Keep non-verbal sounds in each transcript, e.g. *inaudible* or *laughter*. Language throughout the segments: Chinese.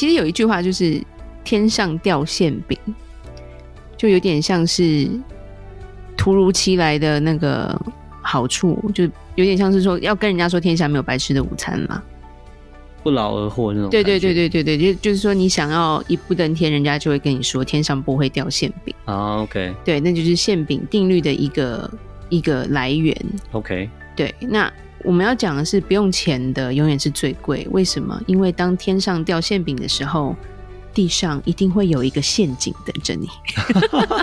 其实有一句话就是“天上掉馅饼”，就有点像是突如其来的那个好处，就有点像是说要跟人家说天下没有白吃的午餐嘛，不劳而获那种。对对对对对对，就就是说你想要一步登天，人家就会跟你说天上不会掉馅饼啊。OK，对，那就是馅饼定律的一个一个来源。OK，对，那。我们要讲的是，不用钱的永远是最贵。为什么？因为当天上掉馅饼的时候，地上一定会有一个陷阱等着你。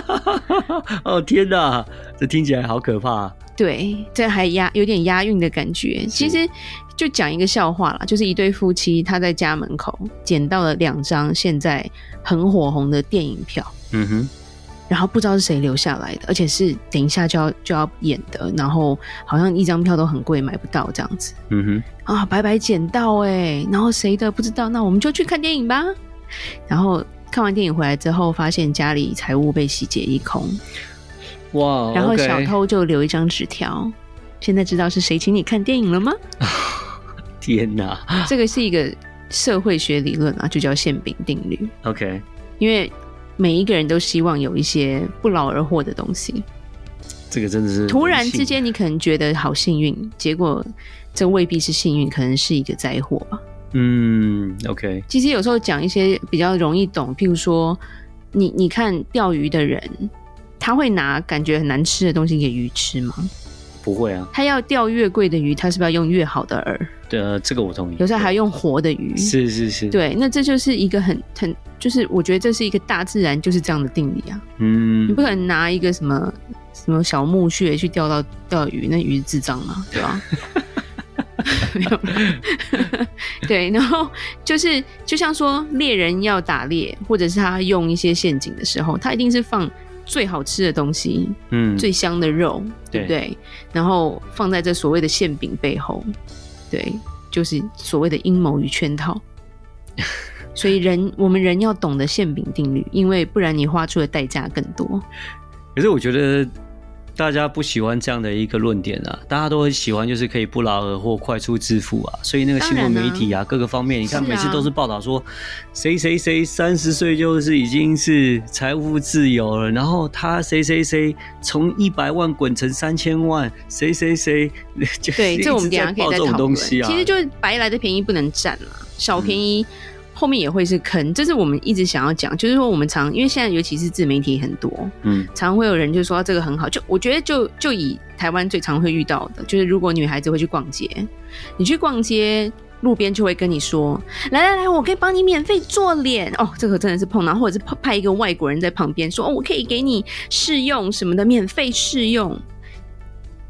*laughs* 哦天哪，这听起来好可怕。对，这还押有点押韵的感觉。其实就讲一个笑话啦，就是一对夫妻，他在家门口捡到了两张现在很火红的电影票。嗯哼。然后不知道是谁留下来的，而且是等一下就要就要演的，然后好像一张票都很贵，买不到这样子。嗯哼，啊，白白捡到哎，然后谁的不知道，那我们就去看电影吧。然后看完电影回来之后，发现家里财物被洗劫一空。哇！然后小偷就留一张纸条，现在知道是谁请你看电影了吗？*laughs* 天哪！这个是一个社会学理论啊，就叫馅饼定律。OK，因为。每一个人都希望有一些不劳而获的东西，这个真的是突然之间，你可能觉得好幸运，结果这未必是幸运，可能是一个灾祸吧。嗯，OK。其实有时候讲一些比较容易懂，譬如说，你你看钓鱼的人，他会拿感觉很难吃的东西给鱼吃吗？不会啊。他要钓越贵的鱼，他是不是要用越好的饵？对，呃，这个我同意。有时候还要用活的鱼。是是是。对，那这就是一个很很。就是我觉得这是一个大自然就是这样的定理啊，嗯，你不可能拿一个什么什么小木屑去钓到钓鱼，那鱼是智障嘛，对吧？*laughs* 没有了，*laughs* 对，然后就是就像说猎人要打猎，或者是他用一些陷阱的时候，他一定是放最好吃的东西，嗯，最香的肉，对不对？对，然后放在这所谓的馅饼背后，对，就是所谓的阴谋与圈套。所以人，我们人要懂得馅饼定律，因为不然你花出的代价更多。可是我觉得大家不喜欢这样的一个论点啊，大家都很喜欢就是可以不劳而获、快速致富啊。所以那个新闻媒体啊，各个方面，你看每次都是报道说谁谁谁三十岁就是已经是财务自由了，然后他谁谁谁从一百万滚成三千万，谁谁谁 *laughs* 就对，这我们等下可以再讨论。其实就是白来的便宜不能占了，小便宜。嗯后面也会是坑，这是我们一直想要讲，就是说我们常因为现在尤其是自媒体很多，嗯，常会有人就说这个很好，就我觉得就就以台湾最常会遇到的，就是如果女孩子会去逛街，你去逛街，路边就会跟你说，来来来，我可以帮你免费做脸哦，这个真的是碰到，或者是派一个外国人在旁边说，哦，我可以给你试用什么的，免费试用。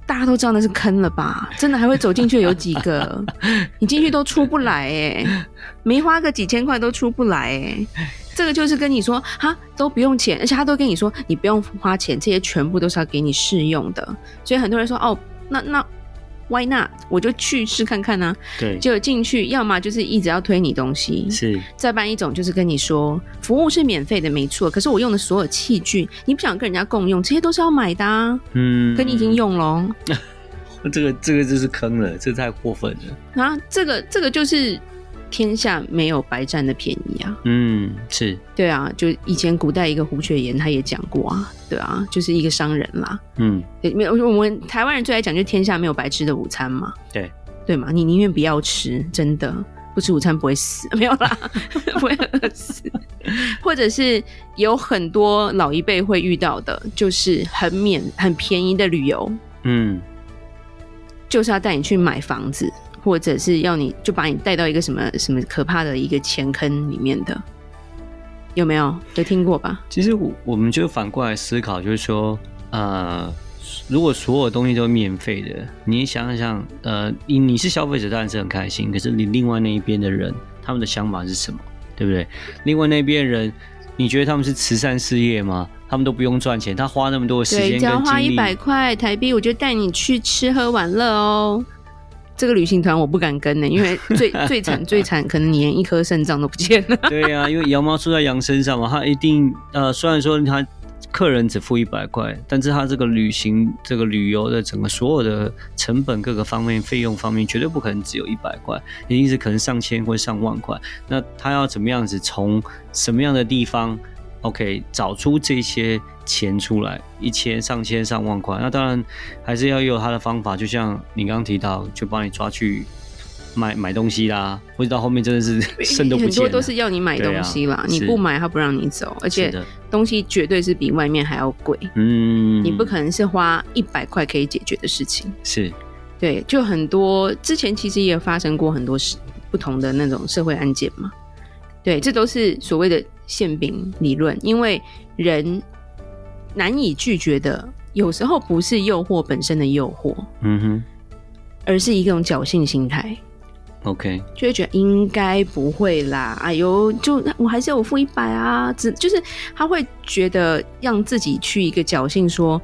大家都知道那是坑了吧？真的还会走进去有几个？*laughs* 你进去都出不来哎，没花个几千块都出不来哎。这个就是跟你说哈，都不用钱，而且他都跟你说你不用花钱，这些全部都是要给你试用的。所以很多人说哦，那那。Why not？我就去试看看呢、啊。对，就进去，要么就是一直要推你东西，是。再办一种就是跟你说，服务是免费的，没错。可是我用的所有器具，你不想跟人家共用，这些都是要买的啊。嗯，可你已经用了。*laughs* 这个这个就是坑了，这太过分了。啊，这个这个就是。天下没有白占的便宜啊！嗯，是对啊，就以前古代一个胡雪岩他也讲过啊，对啊，就是一个商人啦。嗯，没有我们台湾人最爱讲，就是天下没有白吃的午餐嘛。对对嘛，你宁愿不要吃，真的不吃午餐不会死，*laughs* 没有啦，*laughs* 不会饿死。或者是有很多老一辈会遇到的，就是很免很便宜的旅游，嗯，就是要带你去买房子。或者是要你就把你带到一个什么什么可怕的一个钱坑里面的，有没有？有听过吧？其实我我们就反过来思考，就是说，呃，如果所有东西都是免费的，你想想，呃，你你是消费者当然是很开心，可是你另外那一边的人，他们的想法是什么？对不对？另外那边人，你觉得他们是慈善事业吗？他们都不用赚钱，他花那么多的时间跟精力，只要花一百块台币，我就带你去吃喝玩乐哦。这个旅行团我不敢跟呢，因为 *laughs* 最最惨最惨，可能你连一颗肾脏都不见了。*laughs* 对呀、啊，因为羊毛出在羊身上嘛，他一定呃，虽然说他客人只付一百块，但是他这个旅行这个旅游的整个所有的成本各个方面费用方面，绝对不可能只有一百块，一定是可能上千或上万块。那他要怎么样子从什么样的地方？OK，找出这些钱出来，一千、上千、上万块，那当然还是要有他的方法。就像你刚刚提到，就帮你抓去买买东西啦，或者到后面真的是 *laughs* 剩都不见。很多都是要你买东西啦，啊、你不买他不让你走，而且东西绝对是比外面还要贵。嗯，你不可能是花一百块可以解决的事情。是，对，就很多之前其实也有发生过很多事不同的那种社会案件嘛。对，这都是所谓的。馅饼理论，因为人难以拒绝的，有时候不是诱惑本身的诱惑，嗯哼，而是一种侥幸心态。OK，就会觉得应该不会啦，哎呦，就我还是有付一百啊，只就是他会觉得让自己去一个侥幸，说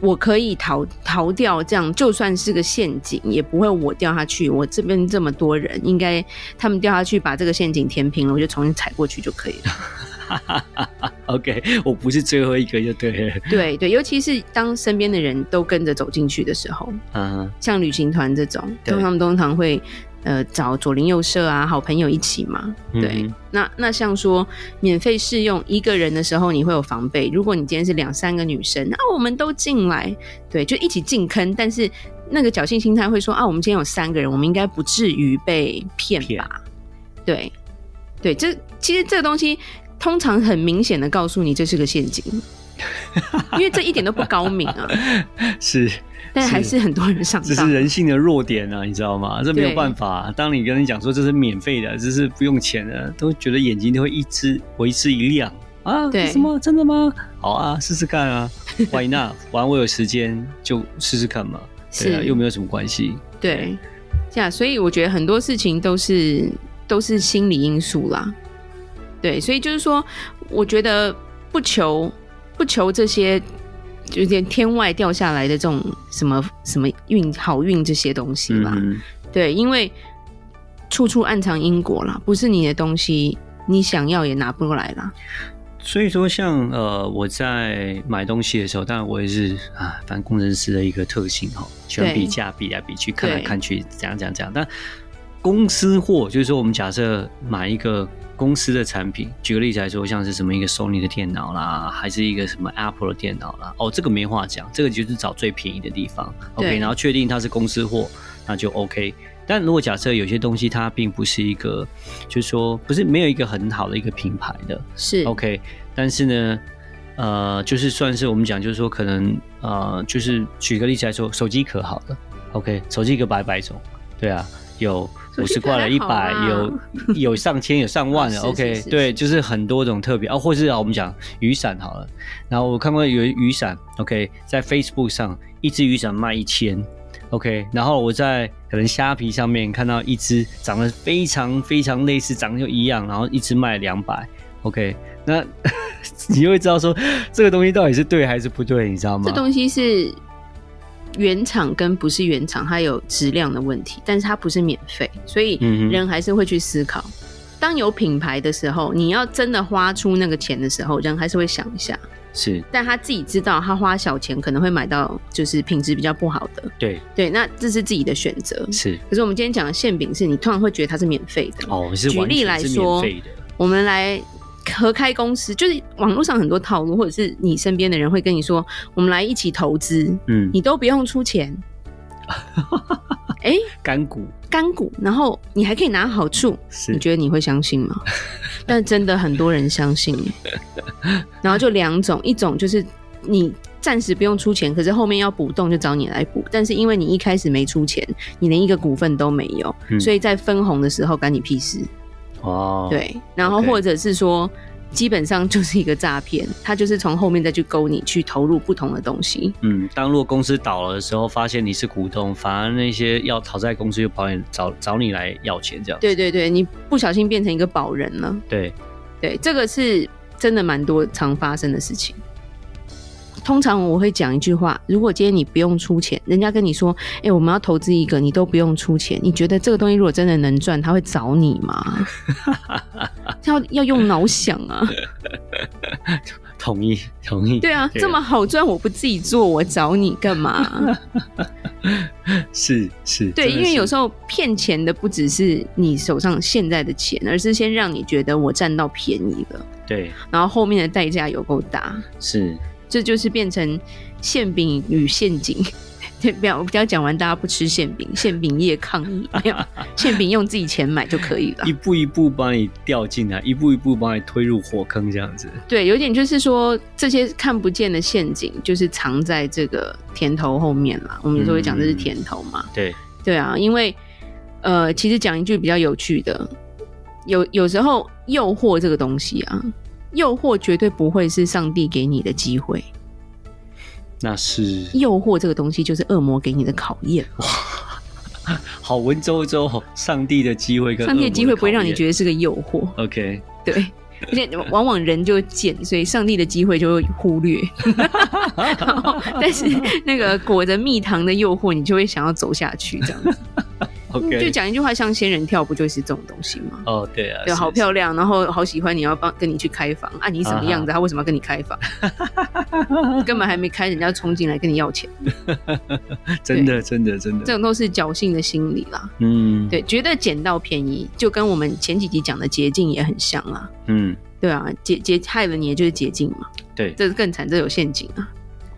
我可以逃逃掉，这样就算是个陷阱，也不会我掉下去。我这边这么多人，应该他们掉下去把这个陷阱填平了，我就重新踩过去就可以了。*laughs* OK，我不是最后一个就对了。对对，尤其是当身边的人都跟着走进去的时候，嗯、uh-huh. 像旅行团这种，通常通常会呃找左邻右舍啊，好朋友一起嘛。对，嗯、那那像说免费试用一个人的时候，你会有防备。如果你今天是两三个女生，那我们都进来，对，就一起进坑。但是那个侥幸心态会说啊，我们今天有三个人，我们应该不至于被骗吧？对对，这其实这个东西。通常很明显的告诉你这是个陷阱，*laughs* 因为这一点都不高明啊。*laughs* 是，但还是很多人上当。这是人性的弱点啊，你知道吗？这没有办法。当你跟人讲说这是免费的，这是不用钱的，都觉得眼睛都会一直为之一亮啊。对，什么？真的吗？好啊，试试看啊。*laughs* Why not？反正我有时间就试试看嘛。对啊，又没有什么关系。对，这样，所以我觉得很多事情都是都是心理因素啦。对，所以就是说，我觉得不求不求这些，就有点天外掉下来的这种什么什么运好运这些东西吧。嗯、对，因为处处暗藏因果啦，不是你的东西，你想要也拿不过来啦。所以说像，像呃，我在买东西的时候，当然我也是啊，反正工程师的一个特性哈，喜欢比价，比来比去，看来看去，怎样怎样怎样。但公司货就是说，我们假设买一个。公司的产品，举个例子来说，像是什么一个 Sony 的电脑啦，还是一个什么 Apple 的电脑啦，哦，这个没话讲，这个就是找最便宜的地方，OK，然后确定它是公司货，那就 OK。但如果假设有些东西它并不是一个，就是说不是没有一个很好的一个品牌的，是 OK，但是呢，呃，就是算是我们讲，就是说可能呃，就是举个例子来说，手机壳好了，OK，手机壳百百种，对啊，有。五十块了，一百有 *laughs* 有上千有上万的，OK，是是是是对，就是很多种特别啊，或是啊，我们讲雨伞好了，然后我看过有雨伞，OK，在 Facebook 上一只雨伞卖一千，OK，然后我在可能虾皮上面看到一只长得非常非常类似，长得就一样，然后一只卖两百，OK，那 *laughs* 你就会知道说这个东西到底是对还是不对，你知道吗？这东西是。原厂跟不是原厂，它有质量的问题，但是它不是免费，所以人还是会去思考。嗯、当有品牌的时候，你要真的花出那个钱的时候，人还是会想一下。是，但他自己知道，他花小钱可能会买到就是品质比较不好的。对对，那这是自己的选择。是，可是我们今天讲的馅饼，是你突然会觉得它是免费的。哦，是举例来说，我们来。合开公司就是网络上很多套路，或者是你身边的人会跟你说：“我们来一起投资，嗯，你都不用出钱。*laughs* ”哎，干股，干股，然后你还可以拿好处，你觉得你会相信吗？*laughs* 但真的很多人相信。然后就两种，一种就是你暂时不用出钱，可是后面要补洞就找你来补，但是因为你一开始没出钱，你连一个股份都没有，嗯，所以在分红的时候干你屁事。哦，对，然后或者是说，基本上就是一个诈骗，他就是从后面再去勾你去投入不同的东西。嗯，当如果公司倒了的时候，发现你是股东，反而那些要讨债公司又跑你找找你来要钱，这样。对对对，你不小心变成一个保人了。对对，这个是真的蛮多常发生的事情。通常我会讲一句话：如果今天你不用出钱，人家跟你说，哎、欸，我们要投资一个，你都不用出钱，你觉得这个东西如果真的能赚，他会找你吗？要 *laughs* 要用脑想啊！同意同意。对啊，对啊，这么好赚，我不自己做，我找你干嘛？*laughs* 是是。对，因为有时候骗钱的不只是你手上现在的钱，而是先让你觉得我占到便宜了。对，然后后面的代价有够大。是。这就是变成馅饼与陷阱，*laughs* 对，不要不要讲完，大家不吃馅饼，馅饼业抗议，没有 *laughs* 馅饼用自己钱买就可以了，一步一步把你掉进来，一步一步把你推入火坑，这样子。对，有点就是说，这些看不见的陷阱，就是藏在这个甜头后面了。我们有时候会讲这是甜头嘛，嗯、对对啊，因为呃，其实讲一句比较有趣的，有有时候诱惑这个东西啊。诱惑绝对不会是上帝给你的机会，那是诱惑这个东西就是恶魔给你的考验。哇，好文绉绉，上帝的机会跟上帝的机会不会让你觉得是个诱惑。OK，*laughs* 对，而且往往人就贱，所以上帝的机会就会忽略。*laughs* *laughs* 但是那个裹着蜜糖的诱惑，你就会想要走下去，这样子。*laughs* 就讲一句话，像仙人跳，不就是这种东西吗？哦、oh，对啊，对，好漂亮，然后好喜欢，你要帮跟你去开房啊？你什么样子？他为什么要跟你开房？*laughs* 根本还没开，人家冲进来跟你要钱。*laughs* 真的，真的，真的，这种都是侥幸的心理啦。嗯，对，觉得捡到便宜，就跟我们前几集讲的捷径也很像啊。嗯，对啊，捷捷害了你，也就是捷径嘛。对，这是更惨，这有陷阱啊。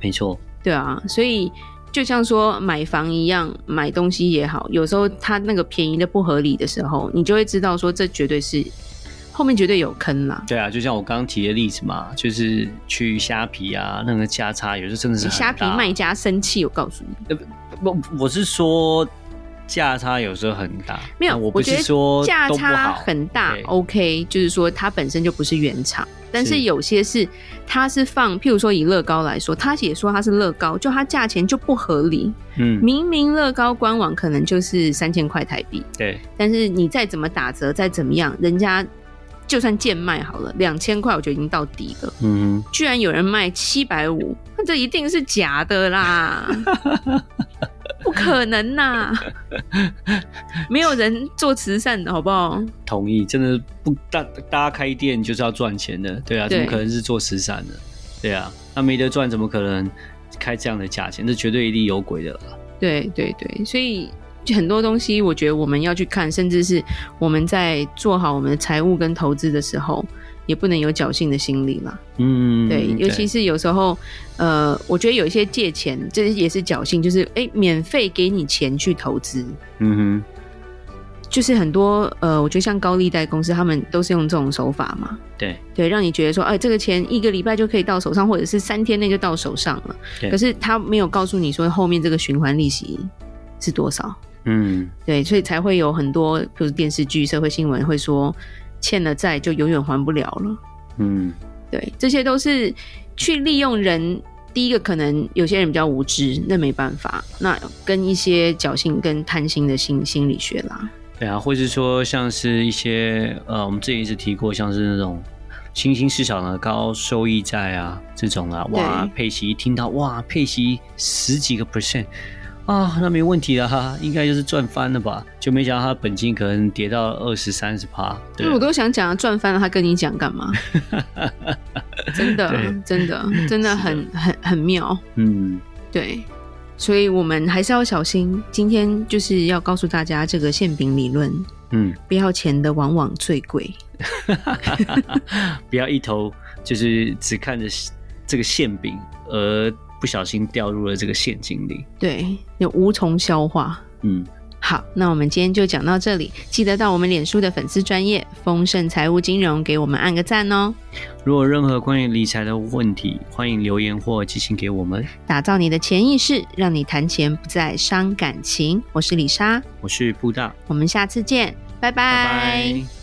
没错。对啊，所以。就像说买房一样，买东西也好，有时候它那个便宜的不合理的时候，你就会知道说这绝对是后面绝对有坑啦。对啊，就像我刚刚提的例子嘛，就是去虾皮啊，那个价差有时候真的是虾皮卖家生气，我告诉你，不，我是说。价差有时候很大，没有，我不是说价差很大。OK，就是说它本身就不是原厂，但是有些是它是放，譬如说以乐高来说，他也说它是乐高，就它价钱就不合理。嗯，明明乐高官网可能就是三千块台币，对，但是你再怎么打折，再怎么样，人家就算贱卖好了，两千块我就已经到底了。嗯，居然有人卖七百五，那这一定是假的啦。*laughs* *laughs* 不可能呐、啊，*laughs* 没有人做慈善的好不好？同意，真的不大大家开店就是要赚钱的，对啊，怎么可能是做慈善的？对啊，那没得赚，怎么可能开这样的价钱？这绝对一定有鬼的了。对对对，所以很多东西，我觉得我们要去看，甚至是我们在做好我们的财务跟投资的时候。也不能有侥幸的心理啦。嗯，对，尤其是有时候，呃，我觉得有一些借钱，这也是侥幸，就是哎、欸，免费给你钱去投资，嗯哼，就是很多呃，我觉得像高利贷公司，他们都是用这种手法嘛，对，对，让你觉得说，哎、欸，这个钱一个礼拜就可以到手上，或者是三天内就到手上了，可是他没有告诉你说后面这个循环利息是多少，嗯，对，所以才会有很多，比如电视剧、社会新闻会说。欠了债就永远还不了了。嗯，对，这些都是去利用人。第一个可能有些人比较无知，那没办法。那跟一些侥幸跟贪心的心心理学啦。对啊，或是说像是一些呃，我们之前一直提过，像是那种新兴市场的高收益债啊这种啊，哇，佩奇一听到哇，佩奇十几个 percent。啊，那没问题了哈，应该就是赚翻了吧？就没想到他本金可能跌到二十三十趴。对，我都想讲赚翻了，他跟你讲干嘛？*laughs* 真的，真的，真的很很很妙。嗯，对，所以我们还是要小心。今天就是要告诉大家这个馅饼理论。嗯，不要钱的往往最贵。*laughs* 不要一头就是只看着这个馅饼而。不小心掉入了这个陷阱里，对，又无从消化。嗯，好，那我们今天就讲到这里，记得到我们脸书的粉丝专业丰盛财务金融给我们按个赞哦。如果任何关于理财的问题，欢迎留言或寄信给我们。打造你的潜意识，让你谈钱不再伤感情。我是李莎，我是布大，我们下次见，拜拜。拜拜。